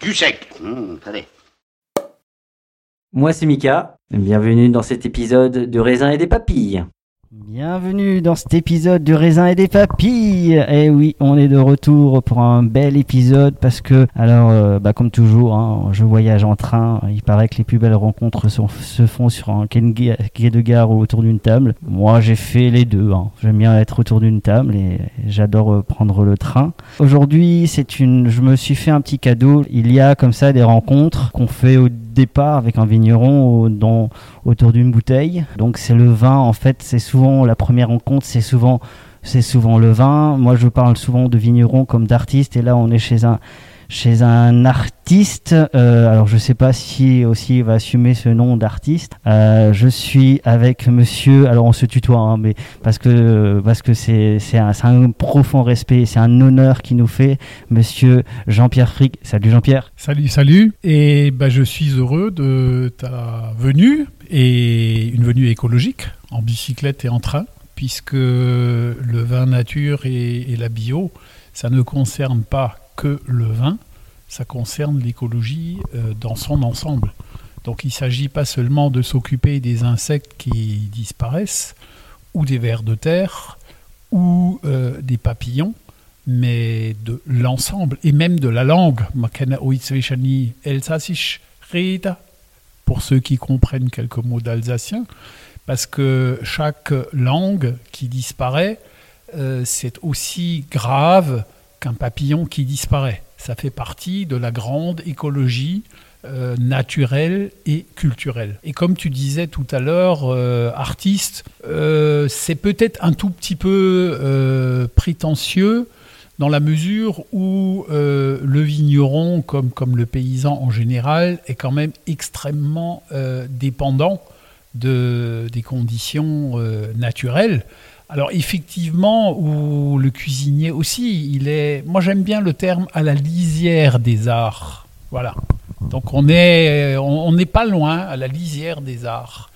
Du. Hum. Moi c'est Mika, bienvenue dans cet épisode de raisin et des papilles. Bienvenue dans cet épisode du raisin et des papilles. Et oui, on est de retour pour un bel épisode parce que, alors, euh, bah, comme toujours, hein, je voyage en train. Il paraît que les plus belles rencontres se font sur un quai de gare ou autour d'une table. Moi, j'ai fait les deux. hein. J'aime bien être autour d'une table et j'adore euh, prendre le train. Aujourd'hui, c'est une. Je me suis fait un petit cadeau. Il y a comme ça des rencontres qu'on fait au départ avec un vigneron autour d'une bouteille. Donc c'est le vin en fait, c'est souvent la première rencontre, c'est souvent c'est souvent le vin. Moi je parle souvent de vigneron comme d'artiste et là on est chez un chez un artiste. Euh, alors je sais pas si aussi il va assumer ce nom d'artiste. Euh, je suis avec monsieur. Alors on se tutoie, hein, mais parce que parce que c'est c'est un profond respect, c'est un honneur qui nous fait, monsieur Jean-Pierre Frick. Salut Jean-Pierre. Salut, salut. Et bah, je suis heureux de ta venue et une venue écologique en bicyclette et en train, puisque le vin nature et, la bio, ça ne concerne pas que le vin, ça concerne l'écologie euh, dans son ensemble. Donc il ne s'agit pas seulement de s'occuper des insectes qui disparaissent, ou des vers de terre, ou euh, des papillons, mais de l'ensemble et même de la langue. Pour ceux qui comprennent quelques mots d'alsacien, parce que chaque langue qui disparaît, euh, c'est aussi grave qu'un papillon qui disparaît. Ça fait partie de la grande écologie euh, naturelle et culturelle. Et comme tu disais tout à l'heure, euh, artiste, c'est peut-être un tout petit peu prétentieux dans la mesure où le vigneron, comme, comme le paysan en général, est quand même extrêmement dépendant de, des conditions euh, naturelles. Alors effectivement, ou le cuisinier aussi, il est. Moi j'aime bien le terme à la lisière des arts. Voilà. Donc on est, on on n'est pas loin à la lisière des arts.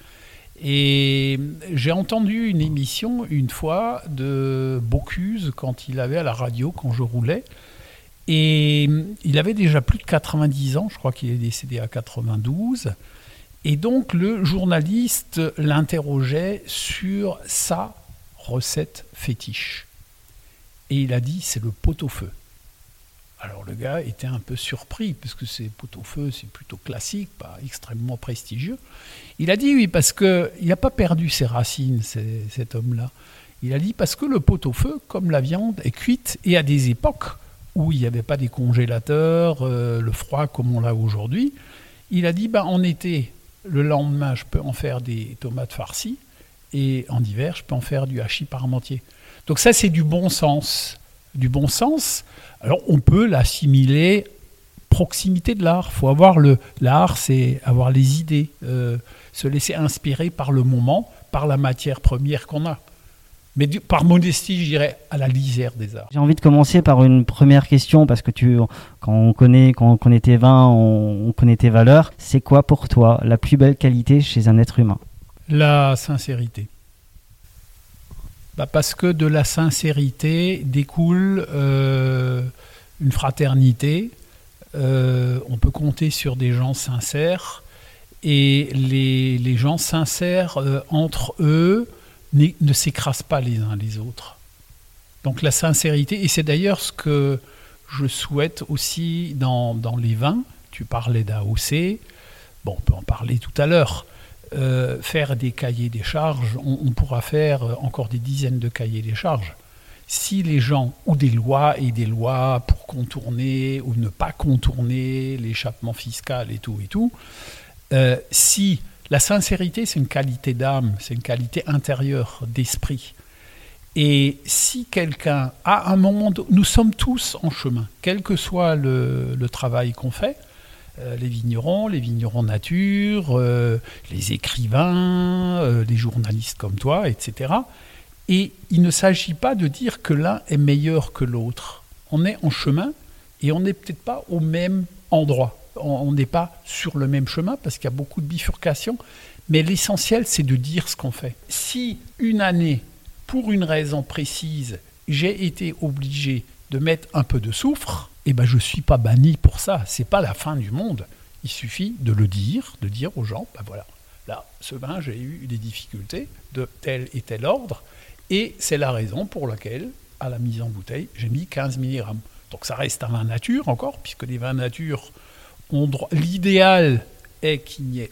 Et j'ai entendu une émission une fois de Bocuse quand il avait à la radio, quand je roulais. Et il avait déjà plus de 90 ans, je crois qu'il est décédé à 92. Et donc le journaliste l'interrogeait sur sa recette fétiche. Et il a dit c'est le pot-au-feu. Alors le gars était un peu surpris, parce que c'est pot-au-feu, c'est plutôt classique, pas extrêmement prestigieux. Il a dit oui, parce qu'il n'a pas perdu ses racines, cet homme-là. Il a dit parce que le pot-au-feu, comme la viande, est cuite, et à des époques où il n'y avait pas des congélateurs, euh, le froid comme on l'a aujourd'hui, Il a dit, ben, en été, le lendemain, je peux en faire des tomates farcies, et en hiver, je peux en faire du hachis parmentier. Donc ça, c'est du bon sens. Du bon sens. Alors, on peut l'assimiler proximité de l'art. faut avoir l'art, c'est avoir les idées, euh, se laisser inspirer par le moment, par la matière première qu'on a. Mais du- par modestie, je dirais à la lisière des arts. J'ai envie de commencer par une première question parce que tu, quand on connaît, quand on connaît tes vins, on, on connaît tes valeurs. C'est quoi pour toi la plus belle qualité chez un être humain? La sincérité. Bah, parce que de la sincérité découle euh, une fraternité. Euh, on peut compter sur des gens sincères. Et les, les gens sincères euh, entre eux ne s'écrasent pas les uns les autres. Donc la sincérité, et c'est d'ailleurs ce que je souhaite aussi dans, dans les vins. Tu parlais d'AOC, bon, on peut en parler tout à l'heure. Euh, faire des cahiers des charges, on, pourra faire encore des dizaines de cahiers des charges. Si les gens, ou des lois et des lois pour contourner ou ne pas contourner l'échappement fiscal et tout et tout, euh, si la sincérité c'est une qualité d'âme, c'est une qualité intérieure d'esprit, et si quelqu'un, à un moment, do- nous sommes tous en chemin, quel que soit le, le travail qu'on fait, euh, les vignerons, les vignerons nature, euh, les écrivains, euh, les journalistes comme toi, etc. Et il ne s'agit pas de dire que l'un est meilleur que l'autre. On est en chemin et on n'est peut-être pas au même endroit. On n'est pas sur le même chemin parce qu'il y a beaucoup de bifurcations. Mais l'essentiel, c'est de dire ce qu'on fait. Si une année, pour une raison précise, j'ai été obligé de mettre un peu de soufre, eh ben je ne suis pas banni pour ça. C'est pas la fin du monde. Il suffit de le dire, de dire aux gens, ben voilà, là, ce vin, j'ai eu des difficultés de tel et tel ordre, et c'est la raison pour laquelle, à la mise en bouteille, j'ai mis 15 mg. Donc ça reste un vin nature encore, puisque les vins nature. L'idéal est qu'il n'y ait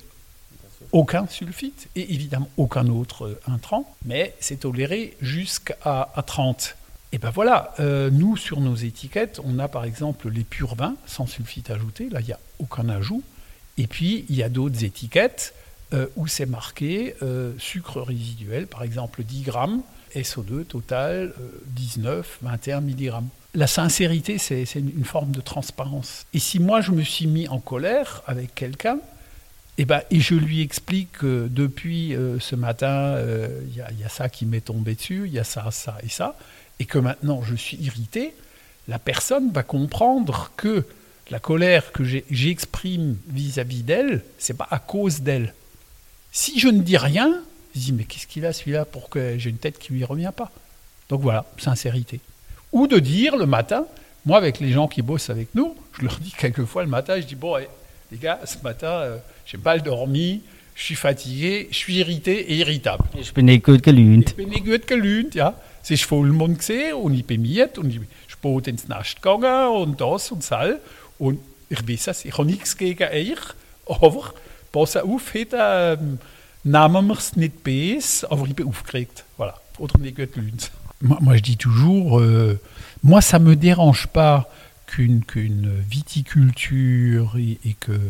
aucun sulfite et évidemment aucun autre euh, intrant, mais c'est toléré jusqu'à à 30. Et ben voilà, euh, nous sur nos étiquettes, on a par exemple les purs vins sans sulfite ajouté, là il n'y a aucun ajout. Et puis il y a d'autres étiquettes euh, où c'est marqué sucre résiduel, par exemple 10 grammes, SO2 total euh, 19, 21 mg. La sincérité, c'est une forme de transparence. Et si moi je me suis mis en colère avec quelqu'un, et, ben, et je lui explique que depuis euh, ce matin, euh, il y, a- il y a ça qui m'est tombé dessus, il y a ça, ça et ça, et que maintenant je suis irrité, la personne va comprendre que la colère que j'exprime vis-à-vis d'elle, c'est pas à cause d'elle. Si je ne dis rien, je dis mais qu'est-ce qu'il a celui-là pour que j'ai une tête qui lui revient pas? Donc voilà, sincérité. Ou de dire le matin, moi avec les gens qui bossent avec nous, je leur dis quelquefois le matin, je dis bon les gars, ce matin euh, j'ai mal dormi, je suis fatigué, je suis irrité et irritable. Ich bin nicht gut gelünt. Ich bin nicht gut gelünt, ja. Es ist Vollmond gesehen und ich bin miet und ich bin ins Nest gegangen und das und das. Und ich weiß es, ich habe nichts gegen euch, aber pass auf, heute ähm, nehmen wir es nicht bes, aber ich bin aufgeregt. Voilà. Gut gelünt. Moi, moi, je dis toujours, euh, moi, ça me dérange pas qu'une qu'une viticulture et, et que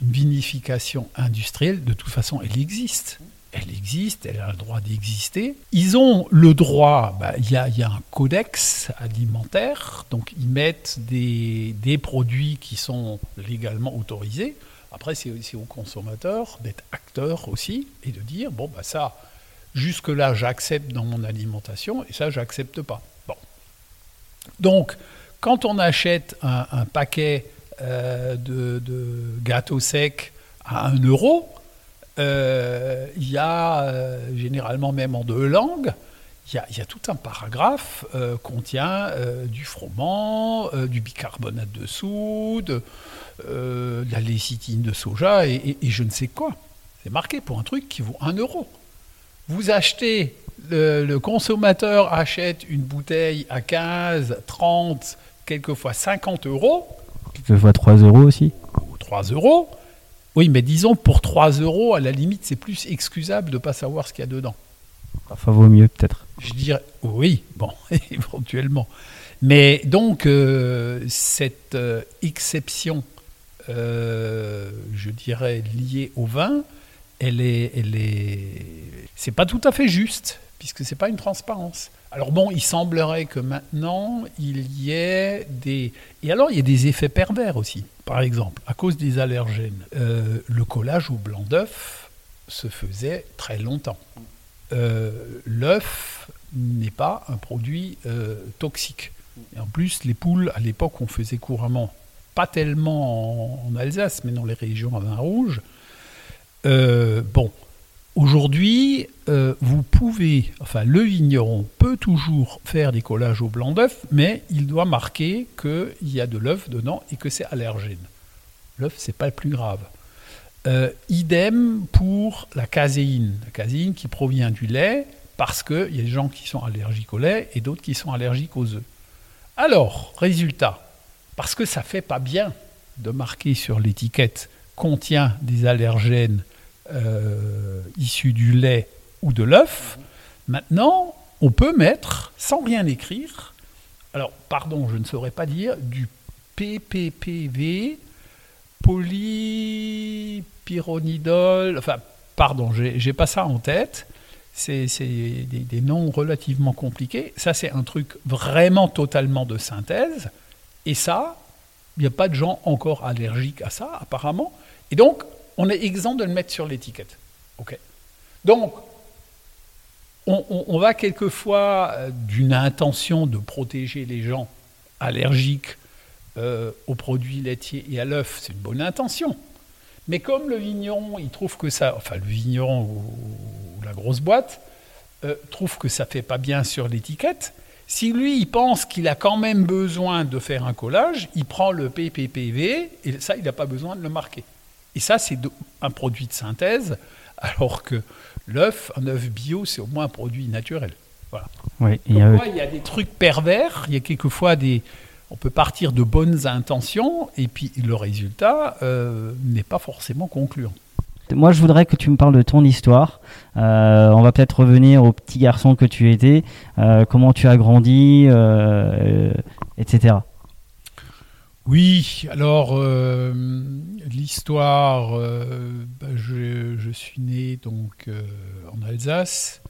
vinification industrielle, de toute façon, elle existe. Elle existe, elle a le droit d'exister. Ils ont le droit, bah, il y, a, y a un codex alimentaire, donc ils mettent des, des produits qui sont légalement autorisés. Après, c'est c'est aux consommateurs d'être acteurs aussi et de dire, bon, bah ça, jusque-là, j'accepte dans mon alimentation et ça, j'accepte pas. Donc, quand on achète un, paquet euh, de, de gâteaux secs à 1 euro, euh, il y a euh, généralement même en deux langues, il y a, il y a tout un paragraphe euh, contient euh, du froment, euh, du bicarbonate de soude, euh, de la lécithine de soja et, et- et je ne sais quoi. C'est marqué pour un truc qui vaut 1 euro. Vous achetez, le, le consommateur achète une bouteille à 15, 30, quelquefois 50 euros, Quelquefois 3 euros aussi. ou 3 euros. Oui, mais disons pour 3 euros, à la limite, c'est plus excusable de ne pas savoir ce qu'il y a dedans. Parfois vaut mieux peut-être. Je dirais oui, bon, éventuellement. Mais donc, euh, cette euh, exception euh, je dirais, liée au vin, elle est, elle est, c'est pas tout à fait juste, puisque c'est pas une transparence. Alors bon, il semblerait que maintenant il y ait des, et alors il y a des effets pervers aussi. Par exemple, à cause des allergènes, le collage au blanc d'œuf se faisait très longtemps. Euh, L'œuf n'est pas un produit euh, toxique. En plus, les poules, à l'époque, on faisait couramment, pas tellement en, Alsace, mais dans les régions à vin rouge. Euh, bon, aujourd'hui, vous pouvez, enfin, le vigneron peut toujours faire des collages au blanc d'œuf, mais il doit marquer qu'il y a de l'œuf dedans et que c'est allergène. L'œuf, c'est pas le plus grave. Euh, idem pour la caséine. La caséine qui provient du lait, parce qu'il y a des gens qui sont allergiques au lait et d'autres qui sont allergiques aux œufs. Alors, résultat, parce que ça fait pas bien de marquer sur l'étiquette contient des allergènes euh, issus du lait ou de l'œuf, maintenant, on peut mettre, sans rien écrire, alors, pardon, je ne saurais pas dire, du PPPV, polypyronidol, enfin, pardon, j'ai pas ça en tête. C'est des, noms relativement compliqués. Ça, c'est un truc vraiment totalement de synthèse. Et ça, il n'y a pas de gens encore allergiques à ça, apparemment. Et donc, on est exempt de le mettre sur l'étiquette. OK Donc, on, on- on va quelquefois euh, d'une intention de protéger les gens allergiques euh, aux produits laitiers et à l'œuf, c'est une bonne intention. Mais comme le vigneron, il trouve que ça, enfin le vigneron ou, ou la grosse boîte, euh, trouve que ça fait pas bien sur l'étiquette, si lui, il pense qu'il a quand même besoin de faire un collage, il prend le PPPV et ça, il n'a pas besoin de le marquer. Et ça, c'est un produit de synthèse, alors que l'œuf, un œuf bio, c'est au moins un produit naturel. Voilà. Y a- il y a des trucs pervers, il y a quelquefois des... On peut partir de bonnes intentions et puis le résultat euh, n'est pas forcément concluant. Moi, je voudrais que tu me parles de ton histoire. Euh, on va peut-être revenir au petit garçon que tu étais, euh, comment tu as grandi, etc. Oui, alors l'histoire, bah, je, je suis né donc en Alsace.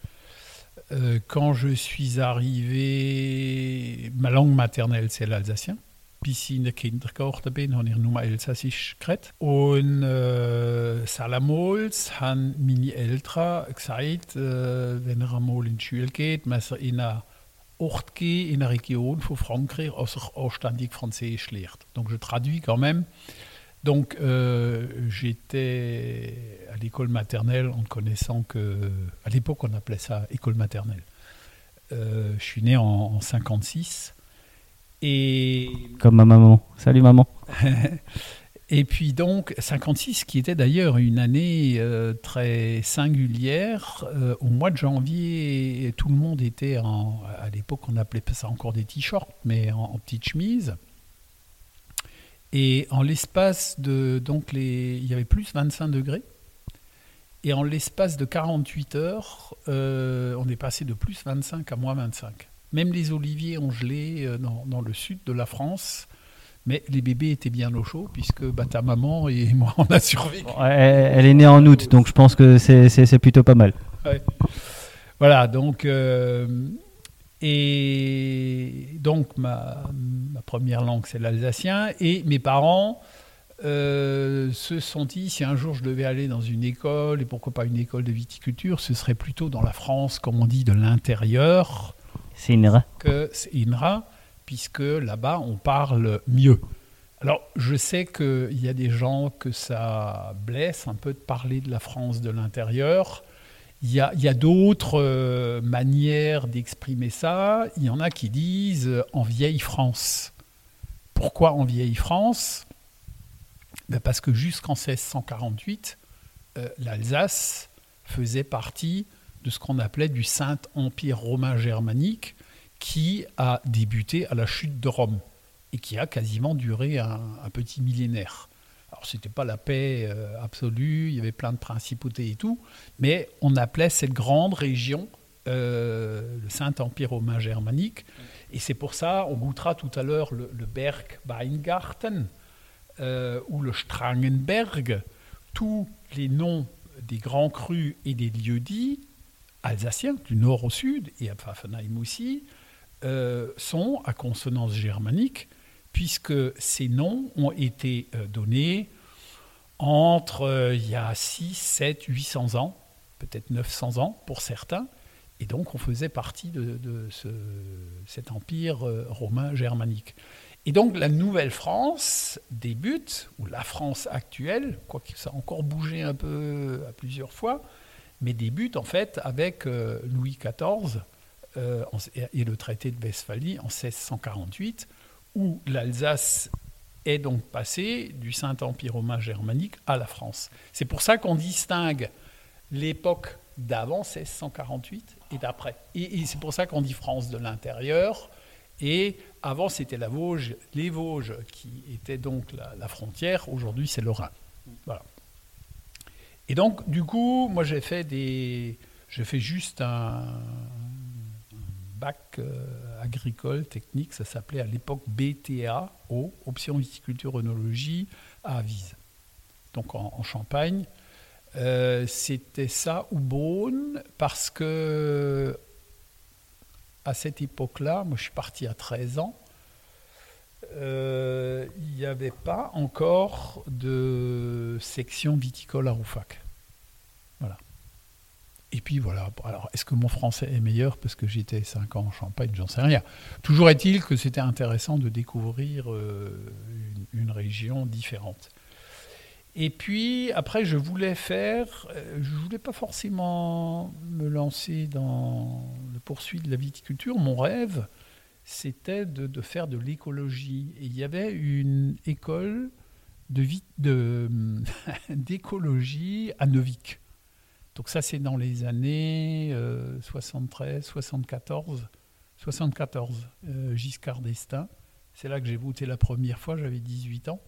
Euh, quand je suis arrivé, ma langue maternelle c'est l'alsacien. Bis in der Kinder geworden bin, habe ich nur Elsassisch geredet. Und äh, Salamals haben meine Eltern gesagt, äh, wenn er einmal in die Schule geht, muss er in eine Ort gehen, in eine Region von Frankreich, anständig Französisch. Donc je traduis quand même. Donc euh, j'étais à l'école maternelle en connaissant que, à l'époque on appelait ça école maternelle. Euh, je suis né en, en 56 et Comme ma maman. Salut maman. et puis donc 56 qui était d'ailleurs une année euh, très singulière. Euh, au mois de janvier, tout le monde était en, à l'époque on appelait ça encore des t-shirts, mais en, en petite chemise. Et en l'espace de donc les, il y avait plus 25 degrés. Et en l'espace de 48 heures, euh, on est passé de plus 25 à moins 25. Même les oliviers ont gelé euh, dans, dans le sud de la France. Mais les bébés étaient bien au chaud, puisque bah, ta maman et moi, on a survécu. Elle, elle est née en août, donc je pense que c'est- plutôt pas mal. Ouais. Voilà, donc. euh, et donc, ma, ma première langue, c'est l'alsacien. Et mes parents euh, se sont dit si un jour je devais aller dans une école, et pourquoi pas une école de viticulture, ce serait plutôt dans la France, comme on dit, de l'intérieur, C'est une ra- que c'est INRA, puisque là-bas, on parle mieux. Alors, je sais qu'il y a des gens que ça blesse un peu de parler de la France de l'intérieur. Il y a, d'autres euh, manières d'exprimer ça. Il y en a qui disent euh, en vieille France. Pourquoi en vieille France? Ben Parce que jusqu'en 1648, euh, l'Alsace faisait partie de ce qu'on appelait du Saint-Empire romain germanique qui a débuté à la chute de Rome et qui a quasiment duré un petit millénaire. Alors, ce n'était pas la paix euh, absolue, il y avait plein de principautés et tout, mais on appelait cette grande région euh, le Saint-Empire romain germanique. Et c'est pour ça, on goûtera tout à l'heure le, Berg Weingarten, euh, ou le Strangenberg, tous les noms des grands crus et des lieux-dits alsaciens, du nord au sud, et à Pfaffenheim aussi, sont à consonance germanique, puisque ces noms ont été euh, donnés entre euh, il y a 6, 7, 800 ans, peut-être 900 ans pour certains, et donc on faisait partie de, de ce- cet empire euh, romain germanique. Et donc la Nouvelle-France débute, ou la France actuelle, quoique ça a encore bougé un peu à plusieurs fois, mais débute en fait avec Louis XIV et le traité de Westphalie en 1648, où l'Alsace est donc passée du Saint-Empire romain germanique à la France. C'est pour ça qu'on distingue l'époque d'avant 1648 et d'après. Et, c'est pour ça qu'on dit France de l'intérieur. Et avant, c'était la Vosge, les Vosges qui étaient donc la, frontière. Aujourd'hui, c'est le Rhin. Voilà. Et donc, du coup, moi, j'ai fait des, j'ai fait juste un bac euh, agricole technique. Ça s'appelait à l'époque BTA, O, option viticulture œnologie à Avise. Donc en, Champagne. Euh, c'était ça ou Beaune parce que à cette époque-là, moi je suis parti à 13 ans, euh, il n'y avait pas encore de section viticole à Roufac. Et puis voilà, alors est-ce que mon français est meilleur parce que j'étais 5 ans en Champagne? J'en sais rien. Toujours est-il que c'était intéressant de découvrir euh, une, région différente. Et puis après, je voulais faire, euh, je voulais pas forcément me lancer dans le poursuite de la viticulture. Mon rêve, c'était de, faire de l'écologie. Et il y avait une école d'écologie à Neuvik. Donc ça, c'est dans les années euh, 73, 74, 74, euh, Giscard d'Estaing. C'est là que j'ai voté la première fois, j'avais 18 ans.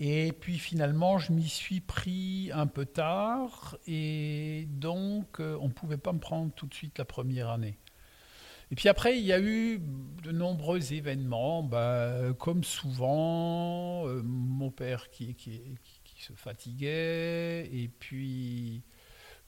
Et puis finalement, je m'y suis pris un peu tard et donc euh, on ne pouvait pas me prendre tout de suite la première année. Et puis après, il y a eu de nombreux événements, bah, comme souvent, euh, mon père qui, qui, qui- se fatiguait, et puis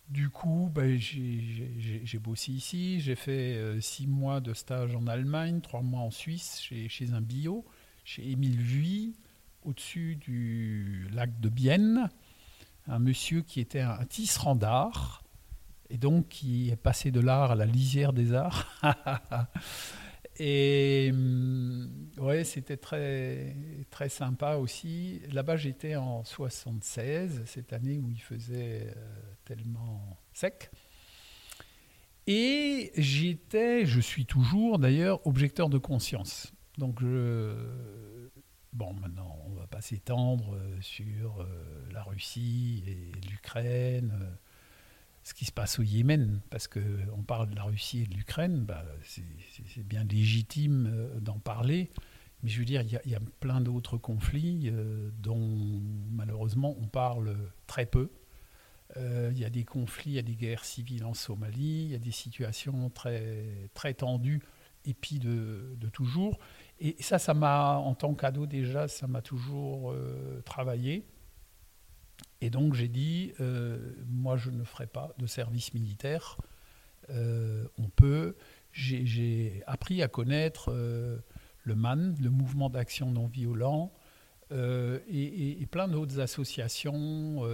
du coup, j'ai- j'ai bossé ici, j'ai fait euh, six mois de stage en Allemagne, trois mois en Suisse, chez, chez un bio, chez Émile Vuy, au-dessus du lac de Bienne, un monsieur qui était un tisserand d'art, et donc qui est passé de l'art à la lisière des arts. et hum, ouais, c'était très, très sympa aussi. Là-bas, j'étais en 76, cette année où il faisait euh, tellement sec. Et j'étais, je suis toujours d'ailleurs, objecteur de conscience. Donc je, Bon, maintenant, on ne va pas s'étendre euh, sur euh, la Russie et l'Ukraine, ce qui se passe au Yémen, parce qu'on parle de la Russie et de l'Ukraine, bah, c'est bien légitime euh, d'en parler, mais je veux dire, il y, a- plein d'autres conflits euh, dont malheureusement on parle très peu. Euh, Il y a des conflits, il y a des guerres civiles en Somalie, il y a des situations très, très tendues, et puis de, toujours. Et ça, ça m'a, en tant qu'ado déjà, ça m'a toujours travaillé. Et donc j'ai dit, euh, moi je ne ferai pas de service militaire. Euh, on peut. J'ai, appris à connaître euh, le MAN, le Mouvement d'action non violent, et, et- plein d'autres associations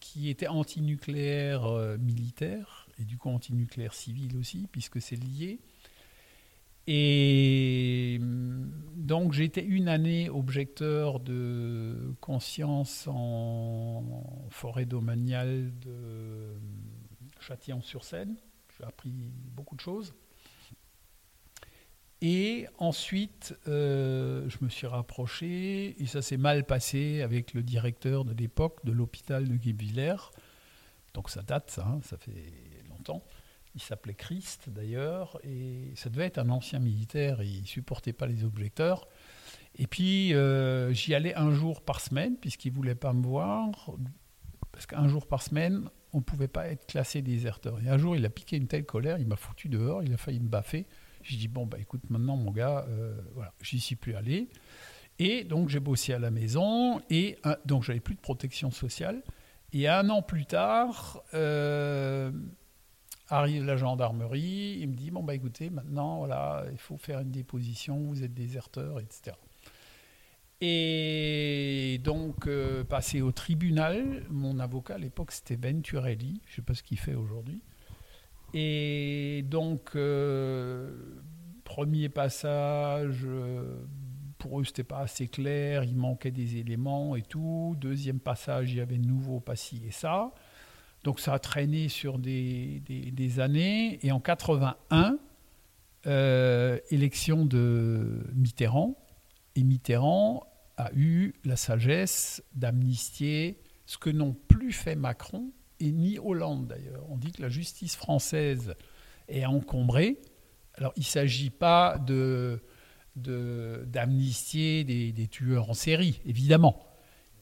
qui étaient antinucléaires militaires et du coup antinucléaires civils aussi, puisque c'est lié. Et hum, donc j'étais une année objecteur de conscience en forêt domaniale de Châtillon-sur-Seine. J'ai appris beaucoup de choses. Et ensuite, euh, je me suis rapproché, et ça s'est mal passé avec le directeur de l'époque de l'hôpital de Guebwiller. Donc ça date, ça, hein, ça fait. Il s'appelait Christ d'ailleurs, et ça devait être un ancien militaire, et il supportait pas les objecteurs. Et puis euh, j'y allais un jour par semaine, puisqu'il voulait pas me voir, parce qu'un jour par semaine, on pouvait pas être classé déserteur. Et un jour, il a piqué une telle colère, il m'a foutu dehors, il a failli me baffer. J'ai dit bon bah écoute, maintenant mon gars, euh, voilà, j'y suis plus allé. Et donc j'ai bossé à la maison et donc j'avais plus de protection sociale. Et un an plus tard, euh, arrive la gendarmerie, il me dit bon bah écoutez maintenant voilà il faut faire une déposition, vous êtes déserteur, etc. Et donc euh, passé au tribunal, mon avocat à l'époque c'était Venturelli, je sais pas ce qu'il fait aujourd'hui. Et donc euh, premier passage. euh, pour eux, c'était pas assez clair, il manquait des éléments et tout. Deuxième passage, il y avait nouveau pas ci et ça. Donc ça a traîné sur des, années. Et en 81, euh, élection de Mitterrand. Et Mitterrand a eu la sagesse d'amnistier ce que n'ont plus fait Macron et ni Hollande d'ailleurs. On dit que la justice française est encombrée. Alors il ne s'agit pas d'amnistier des tueurs en série, évidemment.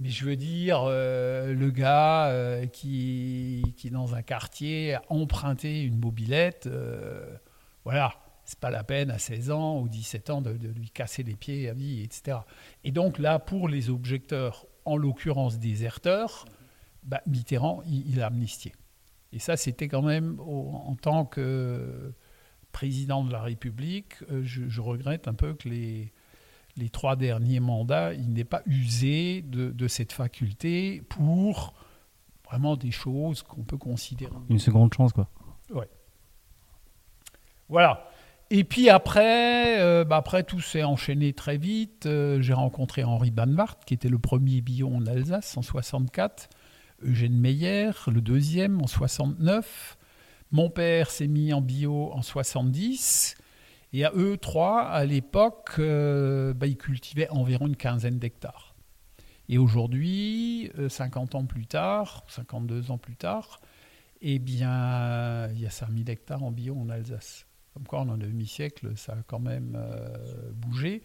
Mais je veux dire, euh, le gars euh, qui, qui, dans un quartier, a emprunté une mobilette, euh, voilà, c'est pas la peine à 16 ans ou 17 ans de, lui casser les pieds à vie, etc. Et donc là, pour les objecteurs, en l'occurrence déserteurs, bah, Mitterrand, il, a amnistié. Et ça, c'était quand même, en tant que président de la République, je regrette un peu que les, les trois derniers mandats, il n'ait pas usé de, de cette faculté pour vraiment des choses qu'on peut considérer. Une seconde chance, quoi. Ouais. Voilà. Et puis après, euh, bah après tout s'est enchaîné très vite. Euh, J'ai rencontré Henri Banvart, qui était le premier bio en Alsace en 64. Eugène Meyer, le deuxième en 69. Mon père s'est mis en bio en 70. Et à eux trois, à l'époque, euh, bah, ils cultivaient environ une quinzaine d'hectares. Et aujourd'hui, euh, 50 ans plus tard, 52 ans plus tard, eh bien, il y a 5000 hectares en bio en Alsace. Comme quoi, en un demi-siècle, ça a quand même euh, bougé.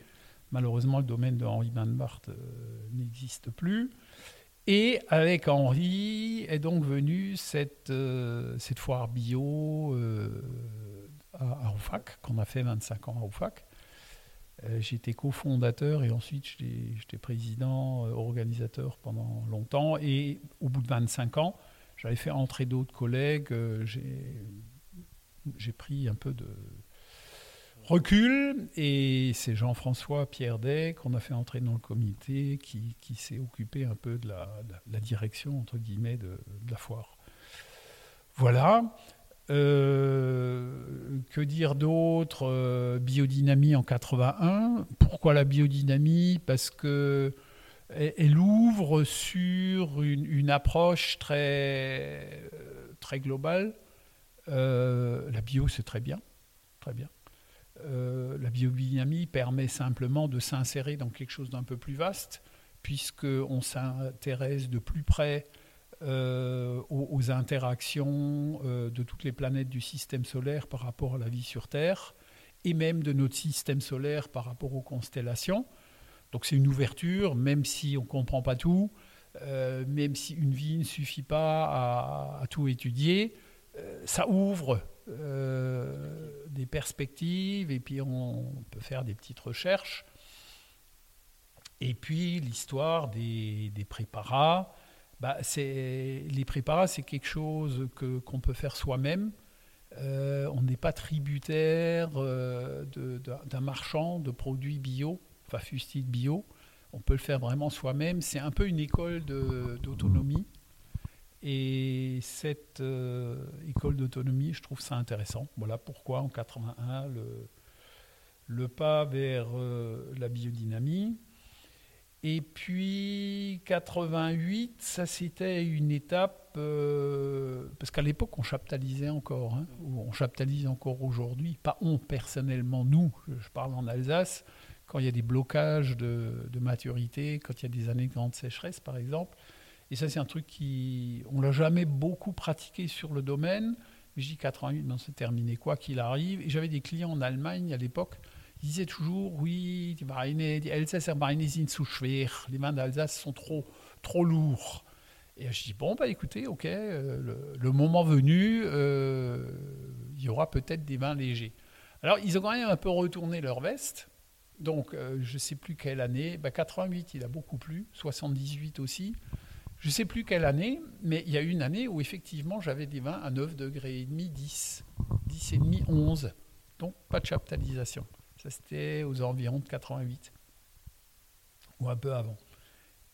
Malheureusement, le domaine de Henri Banbart euh, n'existe plus. Et avec Henri est donc venue cette, euh, cette foire bio euh, à, Roufac, qu'on a fait 25 ans à Roufac. Euh, J'étais cofondateur et ensuite j'étais président, euh, organisateur pendant longtemps. Et au bout de 25 ans, j'avais fait entrer d'autres collègues. euh, J'ai pris un peu de recul et c'est Jean-François Pierre Day qu'on a fait entrer dans le comité qui, s'est occupé un peu de la, direction entre guillemets de la foire. Voilà. Euh, que dire d'autre Euh, Biodynamie en 81. Pourquoi la biodynamie? Parce que elle, ouvre sur une, approche très, euh, très globale. La bio, c'est très bien, très bien. La biodynamie permet simplement de s'insérer dans quelque chose d'un peu plus vaste, puisqu'on s'intéresse de plus près euh, aux, interactions euh, de toutes les planètes du système solaire par rapport à la vie sur Terre, et même de notre système solaire par rapport aux constellations. Donc c'est une ouverture, même si on ne comprend pas tout, euh, même si une vie ne suffit pas à, tout étudier, ça ouvre des perspectives et puis on peut faire des petites recherches. Et puis l'histoire des préparats, bah, les préparats c'est quelque chose qu'on peut faire soi-même. Euh, on n'est pas tributaire euh, d'un, marchand de produits bio, enfin fustile bio. On peut le faire vraiment soi-même. C'est un peu une école d'autonomie. Et cette euh, école d'autonomie, je trouve ça intéressant. Voilà pourquoi en 81, le, pas vers la biodynamie. Et puis 88, ça c'était une étape, euh, parce qu'à l'époque on chaptalisait encore, hein, ou on chaptalise encore aujourd'hui, pas on personnellement, nous, je parle en Alsace, quand il y a des blocages de, maturité, quand il y a des années de grande sécheresse par exemple. Et ça c'est un truc qui, on l'a jamais beaucoup pratiqué sur le domaine. Je dis 88, ben, c'est terminé quoi qu'il arrive. Et j'avais des clients en Allemagne à l'époque ils disaient toujours, oui, die Weine, die Elsässer Weine sind zu schwer, les vins d'Alsace sont trop, trop lourds. Et je dis, bon, bah écoutez, ok, euh, le, moment venu, euh, il y aura peut-être des vins légers. Alors, ils ont quand même un peu retourné leur veste, Donc, euh, je ne sais plus quelle année. Bah, 88, il a beaucoup plu. 78 aussi. Je ne sais plus quelle année, mais il y a une année où effectivement j'avais des vins à 9 degrés et demi, 10, 10 et demi, 11. Donc pas de chaptalisation. Ça c'était aux environs de 88 ou un peu avant.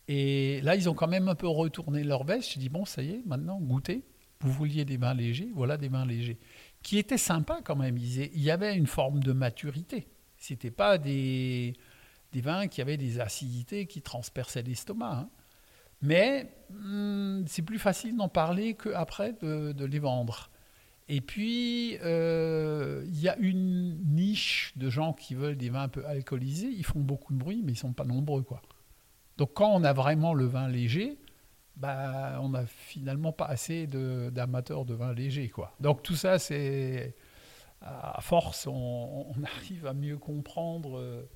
Et là, ils ont quand même un peu retourné leur veste. J'ai dit bon, ça y est, maintenant goûtez. Vous vouliez des vins légers, voilà des vins légers, qui étaient sympas quand même. Il y avait une forme de maturité. C'était pas des, des vins qui avaient des acidités qui transperçaient l'estomac. Hein. Mais hmm, c'est plus facile d'en parler qu'après de, de les vendre. Et puis, euh, il y a une niche de gens qui veulent des vins un peu alcoolisés. Ils font beaucoup de bruit, mais ils ne sont pas nombreux. Quoi. Donc, quand on a vraiment le vin léger, bah, on n'a finalement pas assez d'amateurs de, vin léger. Quoi. Donc, tout ça, c'est. À force, on, on, arrive à mieux comprendre euh,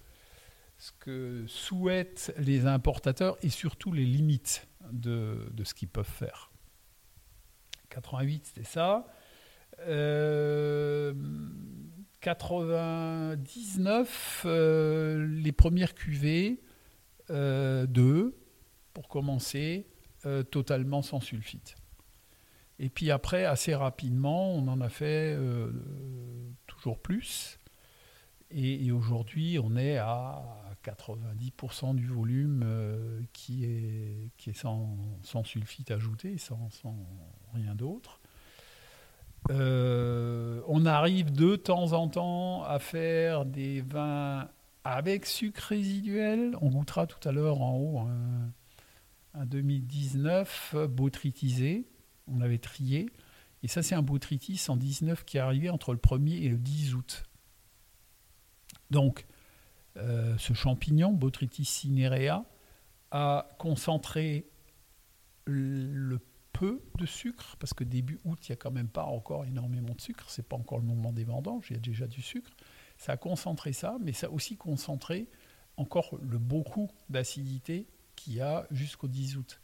ce que souhaitent les importateurs et surtout les limites de, de ce qu'ils peuvent faire. 88, c'était ça. Euh, 99, euh, les premières cuvées, euh, deux, pour commencer, euh, totalement sans sulfite. Et puis après, assez rapidement, on en a fait euh, toujours plus. Et, aujourd'hui, on est à 90% du volume euh, qui est, qui est sans, sans sulfite ajouté, sans, sans rien d'autre. Euh, on arrive de temps en temps à faire des vins avec sucre résiduel. On goûtera tout à l'heure en haut un, un 2019 botrytisé. On avait trié. Et ça, c'est un botrytis 119 qui est arrivé entre le 1er et le 10 août. Donc, euh, ce champignon, Botrytis cinerea, a concentré le peu de sucre, parce que début août, il n'y a quand même pas encore énormément de sucre, c'est pas encore le moment des vendanges, il y a déjà du sucre. Ça a concentré ça, mais ça a aussi concentré encore le beaucoup d'acidité qu'il y a jusqu'au 10 août.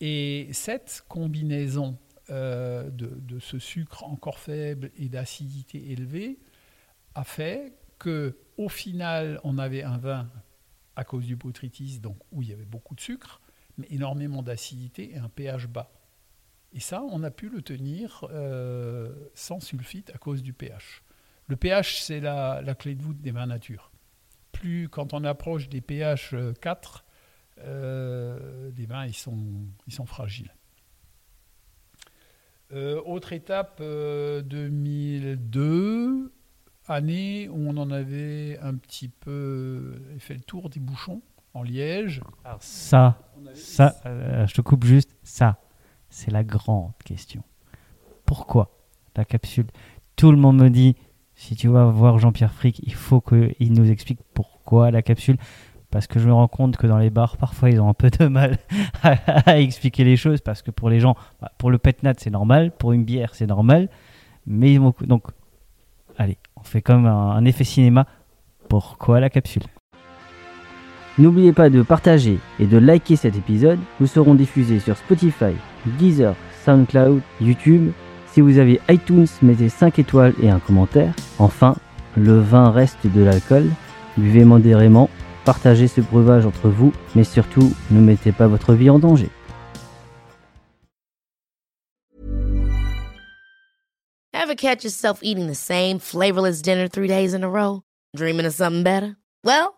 Et cette combinaison euh, de, de, ce sucre encore faible et d'acidité élevée a fait que au final, on avait un vin à cause du botrytis, donc où il y avait beaucoup de sucre, mais énormément d'acidité et un pH bas. Et ça, on a pu le tenir euh, sans sulfite à cause du pH. Le pH, c'est la, la, clé de voûte des vins nature. Plus quand on approche des pH 4, euh, les vins ils sont, ils sont fragiles. Euh, autre étape, 2002, année où on en avait un petit peu fait le tour des bouchons en Liège. Alors ça, ça, euh, je te coupe juste, ça, c'est la grande question. Pourquoi la capsule? Tout le monde me dit, si tu vas voir Jean-Pierre Frick, il faut qu'il nous explique pourquoi la capsule. Parce que je me rends compte que dans les bars, parfois, ils ont un peu de mal à, expliquer les choses. Parce que pour les gens, bah, pour le petnat, c'est normal. Pour une bière, c'est normal. Mais donc, allez, on fait comme un effet cinéma. Pourquoi la capsule? N'oubliez pas de partager et de liker cet épisode. Nous serons diffusés sur Spotify, Deezer, SoundCloud, YouTube. Si vous avez iTunes, mettez 5 étoiles et un commentaire. Enfin, le vin reste de l'alcool. Buvez modérément, partagez ce breuvage entre vous, mais surtout, ne mettez pas votre vie en danger. Ever catch yourself eating the same flavorless dinner three days in a row? Dreaming of something better? Well,